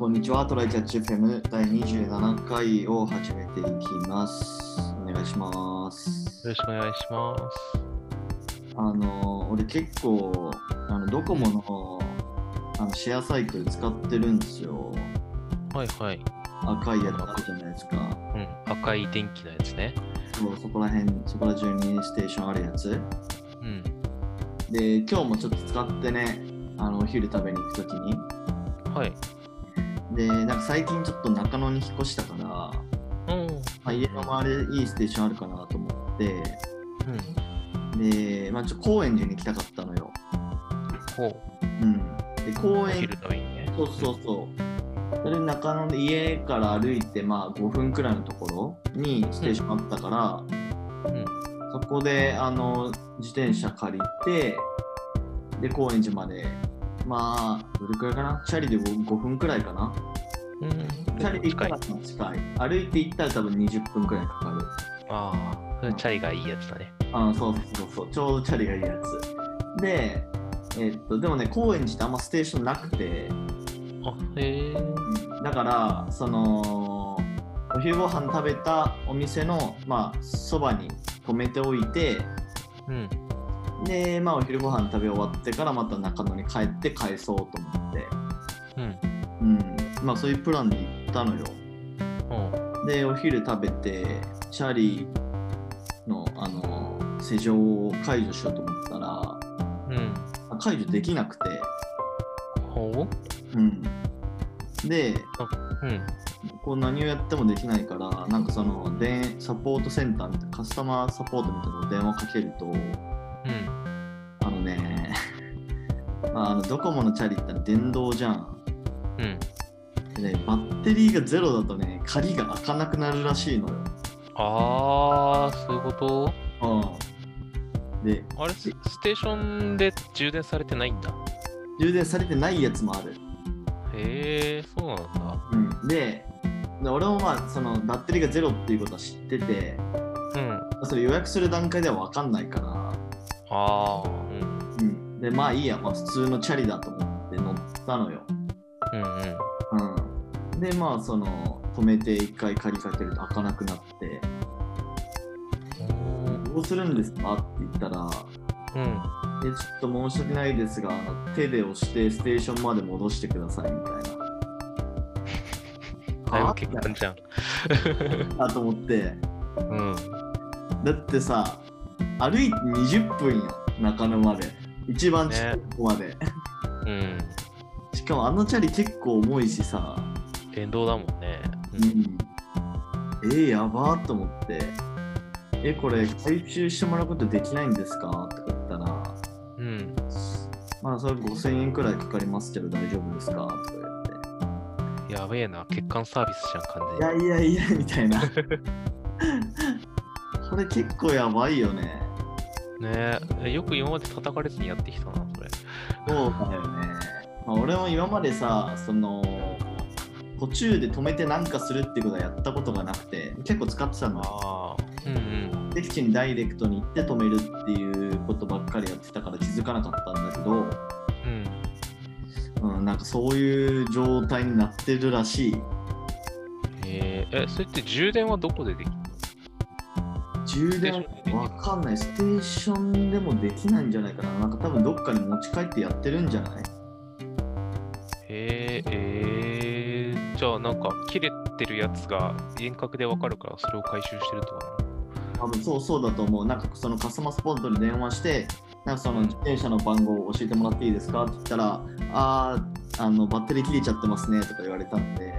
こんにちは。トライキャッチ FM 第27回を始めていきます。お願いします。よろしくお願いします。あの、俺結構、あのドコモのあのシェアサイクル使ってるんですよ。はいはい。赤いやつあるじゃないですか。うん。赤い電気のやつね。そうそこら辺、そこら中にステーションあるやつ。うん。で、今日もちょっと使ってね、あのお昼食べに行くときに。はい。で、なんか最近ちょっと中野に引っ越したから、うん。まあ、家の周りいいステーションあるかなと思って、うん。で、まあ、ちょっと高円寺に行きたかったのよ。ほう。うん。で、公園、お昼食べにね。そうそうそう。それで中野で家から歩いて、まあ、5分くらいのところにステーションあったから、うん。そこで、あの、自転車借りて、で、高円寺まで、まあ、どれくらいかな？チャリで 5, 5分くらいかな？うん。チャリで行った近いら。近い。歩いて行ったら多分20分くらいかかる。ああ。それチャリがいいやつだね。あそうそうそうそう、ちょうどチャリがいいやつ。で、えっと、でもね、高円寺ってあんまステーションなくて、あ、へえ。だから、その、お昼ご飯食べたお店の、まあ、そばに止めておいて、うん。で、まあ、お昼ご飯食べ終わってからまた中野に帰って返そうと思って、うん。うん、まあ、そういうプランで行ったのよ。うん。で、お昼食べて、チャリの、あの、施錠を解除しようと思ったら、うん。あ解除できなくて、ほう？ん。で、ううん。こう何をやってもできないから、なんかその、でサポートセンターみたいな、カスタマーサポートみたいなのを電話かけると、あ、あのドコモのチャリって電動じゃん。うん。でね、バッテリーがゼロだとね、鍵が開かなくなるらしいのよ。ああ、そういうこと？うん。で、あれス、ステーションで充電されてないんだ。充電されてないやつもある。へえ、そうなんだ。うん。で、で俺もまあ、そのバッテリーがゼロっていうことは知ってて、うん。それ予約する段階では分かんないから、ああ。で、まあいいや、まあ普通のチャリだと思って乗ったのよ。うんうん。うん。で、まあその、止めて一回鍵かけると開かなくなって、どうするんですかって言ったら、うん。えちょっと申し訳ないですが、手で押してステーションまで戻してくださいみたいな。だいぶは欠陥じゃん。あと思って、うん。だってさ、歩いて20分よ、中野まで。一番近いとこまで。うん。しかもあのチャリ結構重いしさ、電動だもんね。うん。えー、やばーと思って、え、これ回収してもらうことできないんですか？とか言ったら、うん。まあそれ5000円くらいかかりますけど大丈夫ですか？とか言って。やべえな、欠陥サービスじゃん、完全いやいやいや、みたいな。これ結構やばいよね。に。ねえ、よく今まで叩かれずにやってきたな、それ。そうだよね。まあ、俺も今までさ、その、途中で止めてなんかするってことはやったことがなくて、結構使ってたの。ああ。うんうん。敵地にダイレクトに行って止めるっていうことばっかりやってたから気づかなかったんだけど、うん。うん、なんかそういう状態になってるらしい。えー、え、それって充電はどこでできる充電わかんない。ステーションでもできないんじゃないかな。なんか多分どっかに持ち帰ってやってるんじゃない？えー、えー、じゃあなんか切れてるやつが遠隔でわかるからそれを回収してるとか多分そうそうだと思う。なんかそのカスタマースポットに電話して、なんかその自転車の番号を教えてもらっていいですかって言ったら、あー、あのバッテリー切れちゃってますねとか言われたんで。な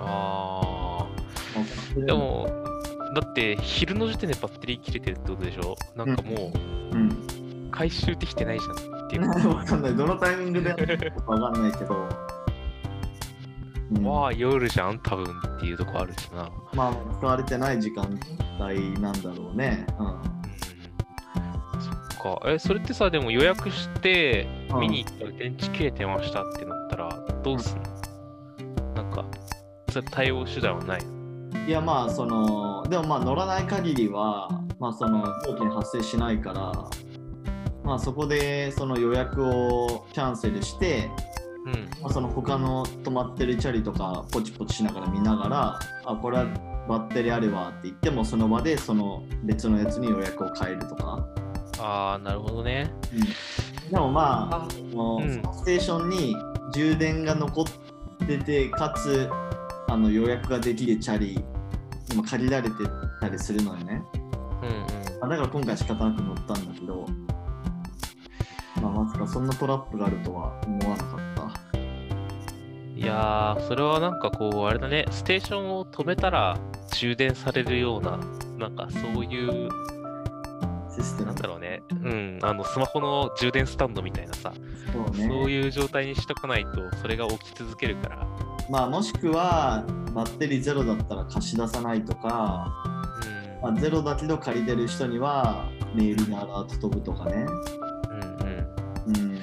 あまあー。で、も、だって昼の時点でバッテリー切れてるってことでしょ？なんかもうん。う回収できてないじゃんっていう。わかんない。どのタイミングで？わかんないけど。うんまあ夜じゃん多分っていうとこあるしな。まあ、使われてない時間帯なんだろうね。うん。うん。そっか。え、それってさ、でも予約してうん見に行ったら電池切れてましたってなったらどうすんの？なんか、それ対応手段はないいやまあそのでもまあ乗らない限りはまあその料金発生しないからまあそこでその予約をキャンセルしてううん。まあ、その他の止まってるチャリとかポチポチしながら見ながらあこれはバッテリーあるわって言ってもその場でその別のやつに予約を変えるとか、ああ、なるほどね。でもまああそのうんステーションに充電が残っててかつあの予約ができるチャリ今借りられてたりするのよね、うんうん。まあだから今回仕方なく乗ったんだけど、まあ、まさかそんなトラップがあるとは思わなかった。いやー、それはなんかこう、あれだね、ステーションを止めたら充電されるような、なんかそういう、システムなんだろうね、うん、あの、スマホの充電スタンドみたいなさ、そうね。そういう状態にしとかないと、それが起き続けるから、まあもしくはバッテリーゼロだったら貸し出さないとか、うん、まあ、ゼロだけど借りてる人にはメールにアラート飛ぶとかね。うん、うん。うん。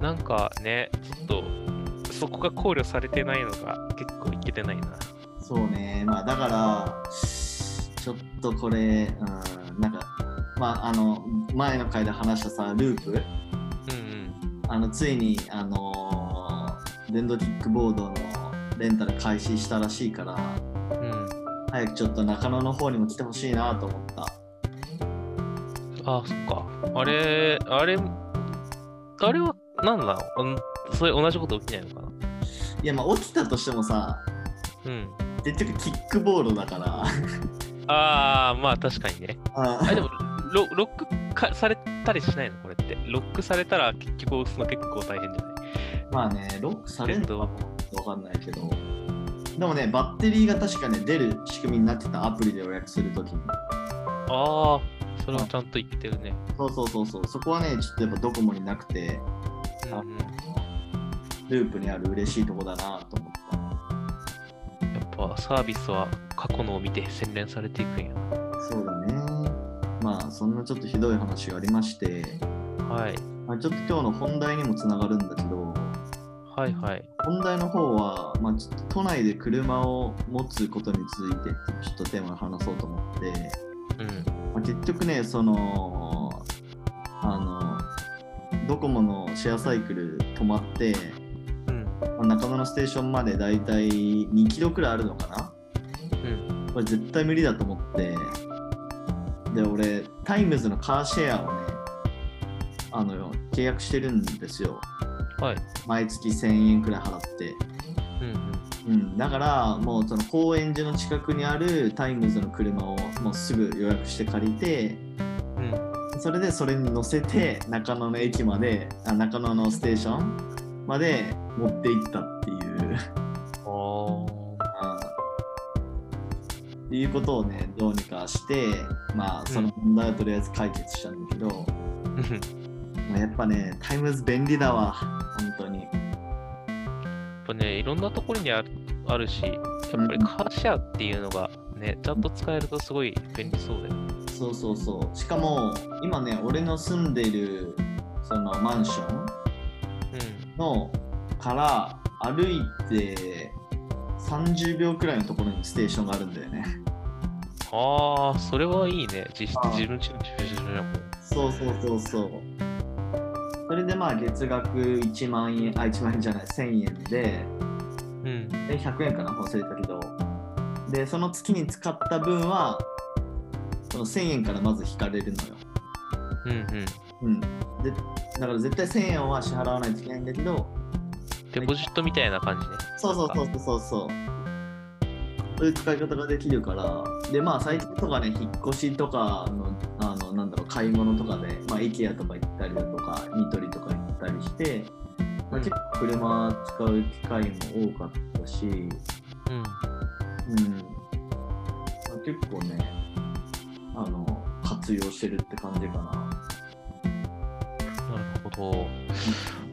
なんかね、ちょっと、そこが考慮されてないのが結構いけてないな。そうね。まあだから、ちょっとこれ、うん、なんか、まああの、前の回で話したさ、ループ、うんうん。あのついに、あのー電動キックボードのレンタル開始したらしいから、うん。早くちょっと中野の方にも来てほしいなと思った。あ、そっか。あれ、あれ、あれは何なの？うんそれ同じこと起きないのかな？いや、まあ起きたとしてもさ、うん。結局キックボードだから。ああ、まあ確かにね。ああでもロ、ロックかされたりしないの？これって。ロックされたら結局押すの結構大変じゃない？まあね、ロックされるのか電動わかんないけど。でもね、バッテリーが確かね、出る仕組みになってたアプリで予約するときに。ああ、それはちゃんと言ってるね。そうそうそうそう、そこはね、ちょっとやっぱドコモになくて、うんうん、ループにある嬉しいとこだなと思った。やっぱサービスは過去のを見て洗練されていくんや。そうだね。まあ、そんなちょっとひどい話がありまして、はい。まあ、ちょっと今日の本題にもつながるんだけど、はいはい。本題の方は、まあ、都内で車を持つことについてちょっとテーマを話そうと思って、うん。まあ、結局ね、その、あの、ドコモのシェアサイクル止まって、うん。まあ中野のステーションまでだいたい2キロくらいあるのかなうん。これ絶対無理だと思って、で、俺、タイムズのカーシェアをね、あの、契約してるんですよ。はい。毎月1000円くらい払って。うんうん、だからもうその高円寺の近くにあるタイムズの車をもうすぐ予約して借りてうん。うん。それでそれに乗せて中野の駅まであ中野のステーションまで持って行ったっていう いうことをねどうにかしてまあその問題をとりあえず解決したんだけど、まあやっぱねタイムズ便利だわ本当にやっぱね、いろんなところにあるあるし、やっぱりカーシェアっていうのがね、ちゃんと使えるとすごい便利そうだよね。そうそうそうしかも今ね俺の住んでるそのマンションうん。のから歩いて30秒くらいのところにステーションがあるんだよね。ああ、それはいいね。実質自分ちの駐車場もん。そうそうそうそう。それでまあ月額1万円、あ、1万円じゃない、1000円で、うん。で100円かな、忘れたけど。で、その月に使った分は、その1000円からまず引かれるのよ。うんうん。うん。で、だから絶対1000円は支払わないといけないんだけど、デポジットみたいな感じね。そうそうそうそうそうそう。そういう使い方ができるから、で、まあ、最近とかね、引っ越しとかの、あの、なんだろう、買い物とかで、まあ、IKEA とか行ったりだとか、ニトリとか行ったりして、まあ、結構車使う機会も多かったし、うん。うん。まあ、結構ね、あの、活用してるって感じかな。なるほど。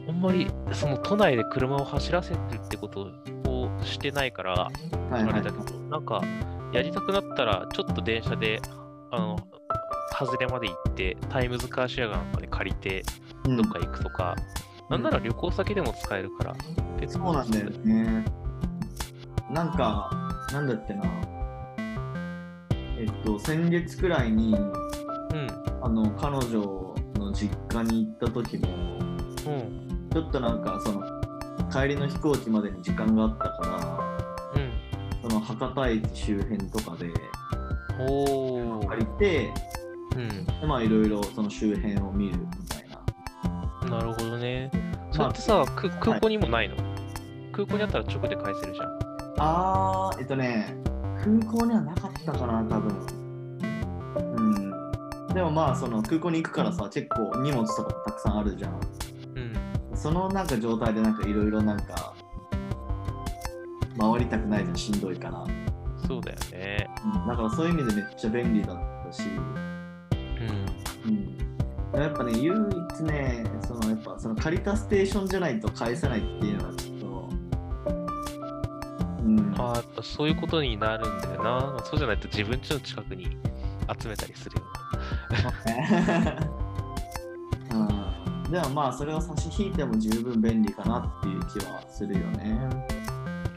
あんまりその都内で車を走らせるってことをしてないから、あれだ。けど、なんかやりたくなったら、ちょっと電車で、あの、外れまで行って、タイムズカーシェアがなんかで借りて、うんどっか行くとか、なんなら旅行先でも使えるから、結そうなんだよね。なんか、なんだってな。えっと、先月くらいに、うん。あの、彼女の実家に行った時も、うん。ちょっとなんか、その、帰りの飛行機までに時間があったからうん。その博多駅周辺とかで。借りてうん。でまあいろいろその周辺を見るみたいななるほどね。それってさ、く空港にもないの、空港にあったら直で返せるじゃん。あーえっとね空港にはなかったかな多分うんでもまあその空港に行くからさ結構荷物とかもたくさんあるじゃんうん。そのなんか状態でなんかいろいろなんか回りたくないじゃんしんどいから、そうだよね。うん、だからそういう意味でめっちゃ便利だったし、うん。うん、やっぱね唯一ねそのやっぱその借りたステーションじゃないと返せないっていうのはちょっとうんああ、やっぱそういうことになるんだよな。そうじゃないと自分家の近くに集めたりするよう ん、でもまあそれを差し引いても十分便利かなっていう気はするよね。な。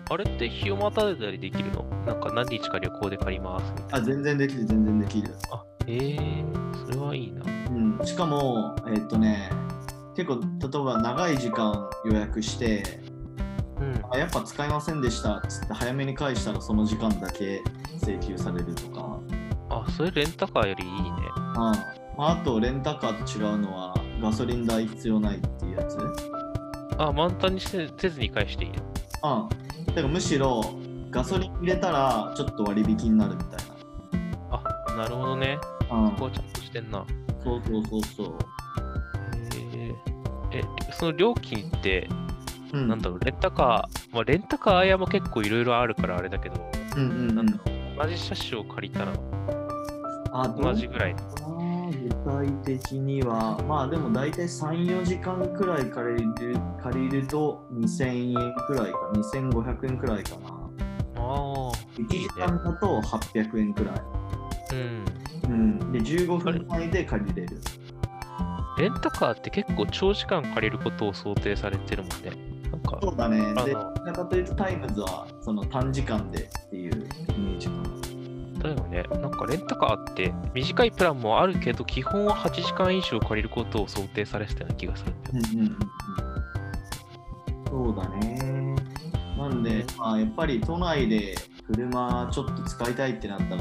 あれって日をまたいだりできるの？なんか何日か旅行で借りますみたいあ全然できる全然できる。な。あ、ええー、それはいいな。うん、しかもえっとね結構例えば長い時間予約してうん。あやっぱ使いませんでしたっつって早めに返したらその時間だけ請求されるとか。あ、それレンタカーよりいいね。あ、あとレンタカーと違うのはガソリン代必要ないっていうやつ。あ、満タンにせせずに返していいのうん。だからむしろガソリン入れたらちょっと割引になるみたいあ、なるほどね。な。うんこ。こはちゃんとしてんな。そうそうそうそう。えー、え、その料金って、うん、なんだろう、レンタカー、まあ、レンタカー屋も結構いろいろあるからあれだけど、うんうんうんなんだろう、同じ車種を借りたらあ同じぐらい。具体的にはまあでも大体34時間くらい借りる借りると2000円くらいか2500円くらいかなああ、1時間だと800円くらい、うん。うん、で15分単位で借りれる。レンタカーって結構長時間借りることを想定されてるもんね。なんか、そうだね。でかというとタイムズはその短時間でっていうイメージかなだよね。なんかレンタカーって短いプランもあるけど、基本は8時間以上借りることを想定されてたような気がするんだよ。うんうんうんうん。そうだね。なんで、まあ、やっぱり都内で車ちょっと使いたいってなったら、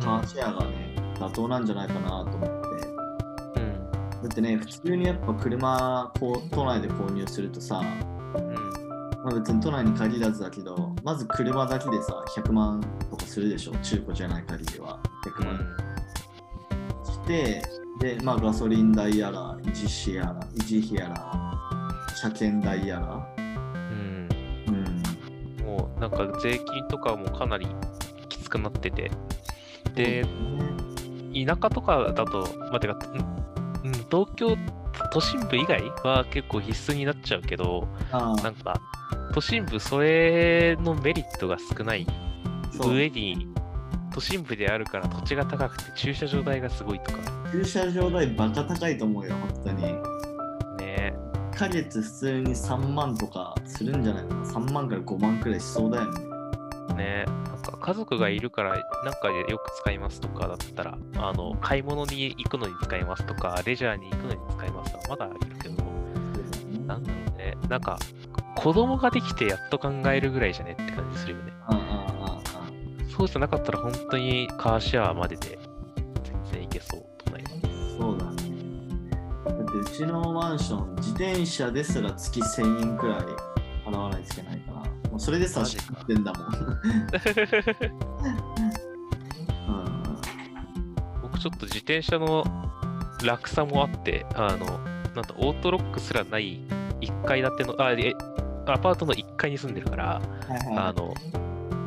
カーシェアがね、妥当なんじゃないかなと思って。うん。だってね、普通にやっぱ車こう都内で購入するとさ、うん。まあ、別に都内に限らずだけど、まず車だけでさ、100万とかするでしょ、中古じゃない限りは。100万して、で、まあ、ガソリン代やら、維持費やら、維持費やら、車検代やら、うん。うん。うん。もうなんか税金とかもかなりきつくなってて。で、田舎とかだと、まあ、てか、うん、うん東京都心部以外は結構必須になっちゃうけど、あなんか、都心部それのメリットが少ない上に、都心部であるから土地が高くて駐車場代がすごいとか駐車場代バカ高いと思うよ、本当に。ね。1ヶ月普通に3万とかするんじゃないかな。3万から5万くらいしそうだよね。ね。なんか家族がいるから、なんかでよく使いますとかだったら、あの、買い物に行くのに使いますとか、レジャーに行くのに使いますとか、まだいるけど、なんだろうね。なんか、子供ができてやっと考えるぐらいじゃねって感じするよね。そうじゃなかったら本当にカーシェアまでで全然いけそう、都内は。そうだね。だってうちのマンション、自転車ですら月1000円くらい払わないといけないから、もうそれでさ、知ってんだもん。うん僕ちょっと自転車の楽さもあって、あの、なんだ、オートロックすらない1階建ての、あ、え、アパートの1階に住んでるから、はいはいあの、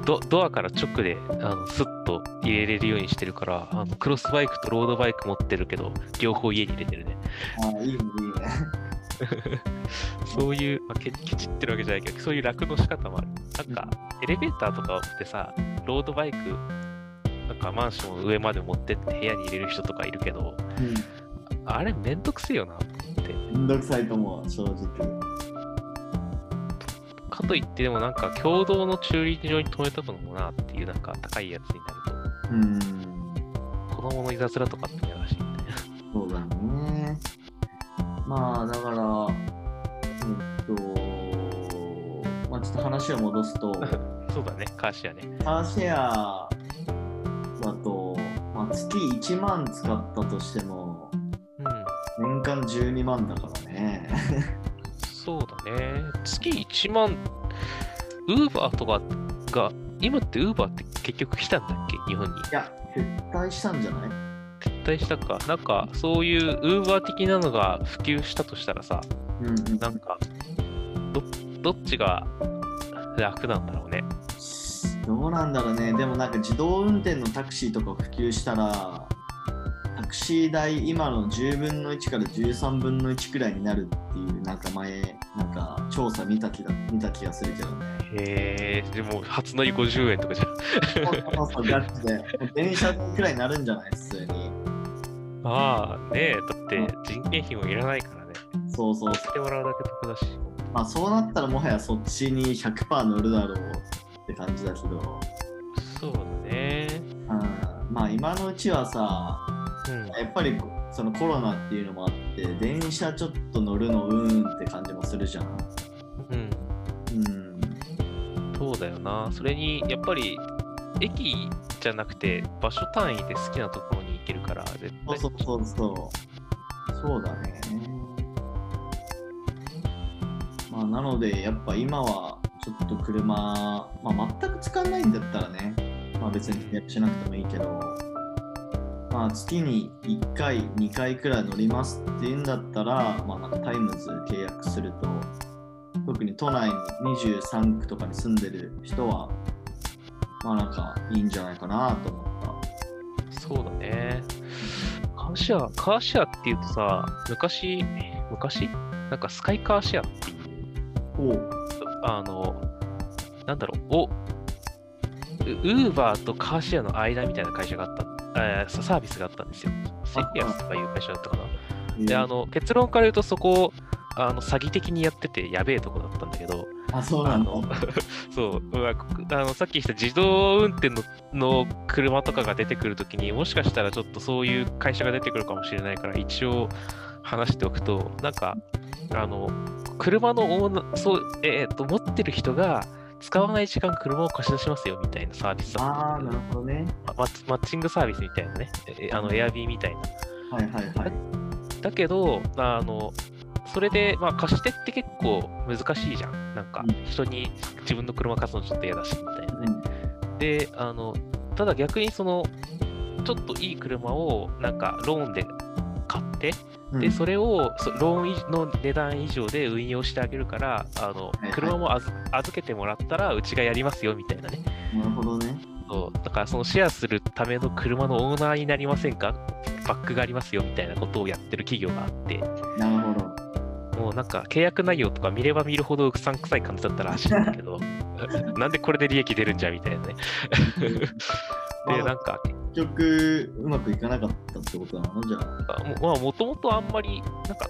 ドドアから直で、あの、スッと入れれるようにしてるから、あの、クロスバイクとロードバイク持ってるけど、両方家に入れてるね。あいいね、いいね。そういう、まあ、ケケチってるわけじゃないけど、そういう楽の仕方もある。なんか、エレベーターとかってさ、ロードバイク、なんかマンションの上まで持ってって部屋に入れる人とかいるけど、あれめんどくせえよなって。うん。めんどくさいと思う、正直。かといって、でもなんか共同の駐輪場に止めとくのもなっていう、なんか高いやつになるうん。と、子供のいたずらとかってやらしいんで。そうだね。まあだから、えっと、と話を戻すと、そうだね、カーシェアね。カーシェアだと、まあ、月1万使ったとしても、うん。年間12万だからね。そうだね。月1万、ウーバーとかが、今ってウーバーって結局来たんだっけ？日本に。いや、撤退したんじゃない？撤退したか。なんか、そういうウーバー的なのが普及したとしたらさ、うんうん。なんか、どどっちが楽なんだろうね。どうなんだろうね。でもなんか自動運転のタクシーとか普及したら、タクシー代今の10分の1から13分の1くらいになるっていう、なんか前、なんか調査見た気だ見た気がするけどね。へえ、でも初乗り50円とかじゃん。そうそうガチで。電車くらいになるんじゃない？普通に。ああ、ねえ、だって人件費もいらないからね。そうそう。してもらうだけ得だし。まあそうなったらもはやそっちに100%乗るだろうって感じだけど、そうだね。うん、まあ今のうちはさ、うん。やっぱりこそのコロナっていうのもあって、電車ちょっと乗るのうーんって感じもするじゃん。うん。うん。そうだよな。それに、やっぱり、駅じゃなくて、場所単位で好きなところに行けるから、絶対そうそうそうそう。だね。まあなのでやっぱ今はちょっと車、まあ全く使わないんだったらね、まあ別に契約しなくてもいいけど、まあ月に1回、2回くらい乗りますっていうんだったら、まあなんかタイムズ契約すると、特に都内に23区とかに住んでる人は、まあなんかいいんじゃないかなと思った。そうだね。カーシェア、カーシェアっていうとさ、昔、昔？なんかスカイカーシェアっていう、おうあの、なんだろう、お、ウーバーとカーシェアの間みたいな会社があった、えーサービスがあったんですよ。セリアスとかいう会社だったかな。で、あの、結論から言うとそこ、あの、詐欺的にやっててやべえとこだったんだけど、あ、そうなんだ。そう、あのさっき言った自動運転のの車とかが出てくるときにもしかしたらちょっとそういう会社が出てくるかもしれないから一応話しておくと、なんか、あの、車のオーナー、そう、えーっと、持ってる人が使わない時間車を貸し出しますよみたいなサービスああ、なるほどね。ママッチングサービスみたいなね、えあの、エアビーみたいな。はいはいはい。だけど、あの、それで、まあ、貸してって結構難しいじゃん。なんかうん、人に自分の車貸すのちょっと嫌だし、みたいなね。うんで、あの、ただ逆にその、ちょっといい車をなんかローンで買って、うんで、それをそローン以の値段以上で運用してあげるから、あの車も預預けてもらったらうちがやりますよみたいなね。なるほどね。そうだからそのシェアするための車のオーナーになりませんか？バックがありますよみたいなことをやってる企業があって、なるほど。もうなんか契約内容とか見れば見るほどうさんくさい感じだったらしいんだけど、なんでこれで利益出るんじゃみたいなね。で、なんか、結局、うまくいかなかったってことなのじゃあ。もまあ、もともとあんまり、なんか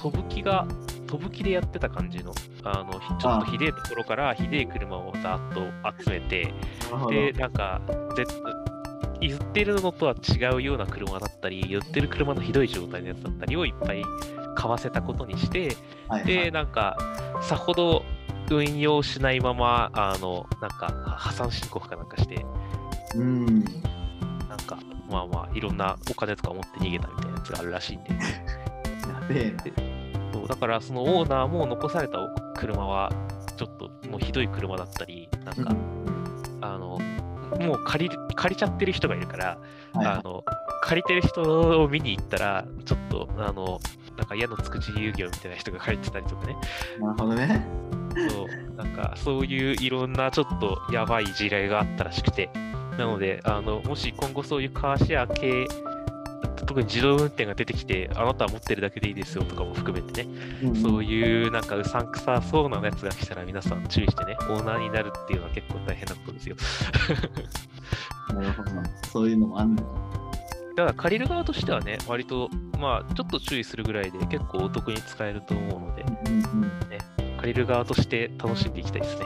と、飛ぶ気が、飛ぶ気でやってた感じの、あの、ひちょっとひでえところから、ひでえ車をざっと集めて。で、なんか、ぜ言ってるのとは違うような車だったり、言ってる車のひどい状態のやつだったりをいっぱい買わせたことにして、はいはいで、なんか、さほど運用しないまま、あの、なんか、破産申告かなんかして、うん。なんか、まあまあ、いろんなお金とか持って逃げたみたいなやつがあるらしいんで。やべえな。そうだから、そのオーナーも残された車は、ちょっともうひどい車だったり、なんか、あの、もう借り借りちゃってる人がいるから、はいはいあの、借りてる人を見に行ったら、ちょっと、あの、なんか矢のつく自由業みたいな人が借りてたりとかね、なるほどね。そう、なんかそういういろんなちょっとやばい事例があったらしくて、なので、あの、もし今後そういうカーシェア系、特に自動運転が出てきて、あなたは持ってるだけでいいですよとかも含めてね、うんそういうなんかうさんくさそうなやつが来たら皆さん注意してね、オーナーになるっていうのは結構大変なことですよ。なるほど。そういうのもあんのか。だから借りる側としてはね、割と、まあ、ちょっと注意するぐらいで結構お得に使えると思うので、うんうん。借りる側として楽しんでいきたいですね。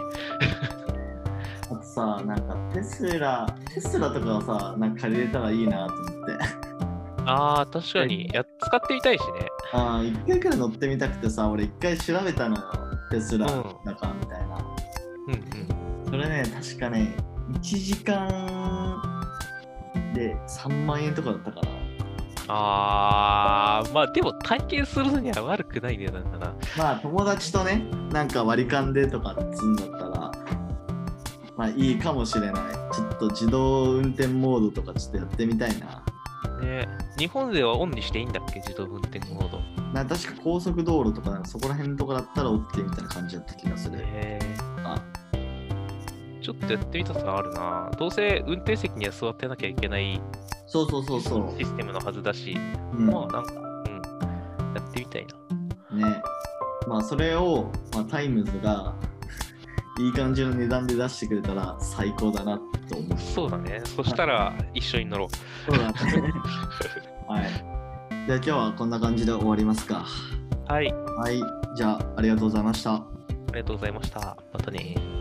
あとさ、なんかテスラ、テスラとかはさ、なんか借りれたらいいなと思って。ああ、確かにや、使ってみたいしね。ああ、一回くらい乗ってみたくてさ、俺一回調べたのよ。テスラうんだかみたいな。ううんうん。それね、確かね、1時間で3万円とかだったから。あー、まあでも体験するのには悪くない値段だな。まあ友達とね、なんか割り勘でとかっつうんだったら、まあいいかもしれない。ちょっと自動運転モードとかちょっとやってみたいな。ね、日本ではオンにしていいんだっけ？自動運転モード。な確か高速道路とかなんかそこら辺とかだったら OK みたいな感じだった気がする。へあーちょっとやってみたさあるな。どうせ運転席には座ってなきゃいけないそうそうそうそう。システムのはずだし、うんまあなんか、うん、やってみたいな。ね。まあそれを、まあ、タイムズがいい感じの値段で出してくれたら最高だなと思う。そうだね。そしたら一緒に乗ろう。そうだね。はい。じゃあ今日はこんな感じで終わりますか。はい、はい。じゃあありがとうございました。ありがとうございました。またね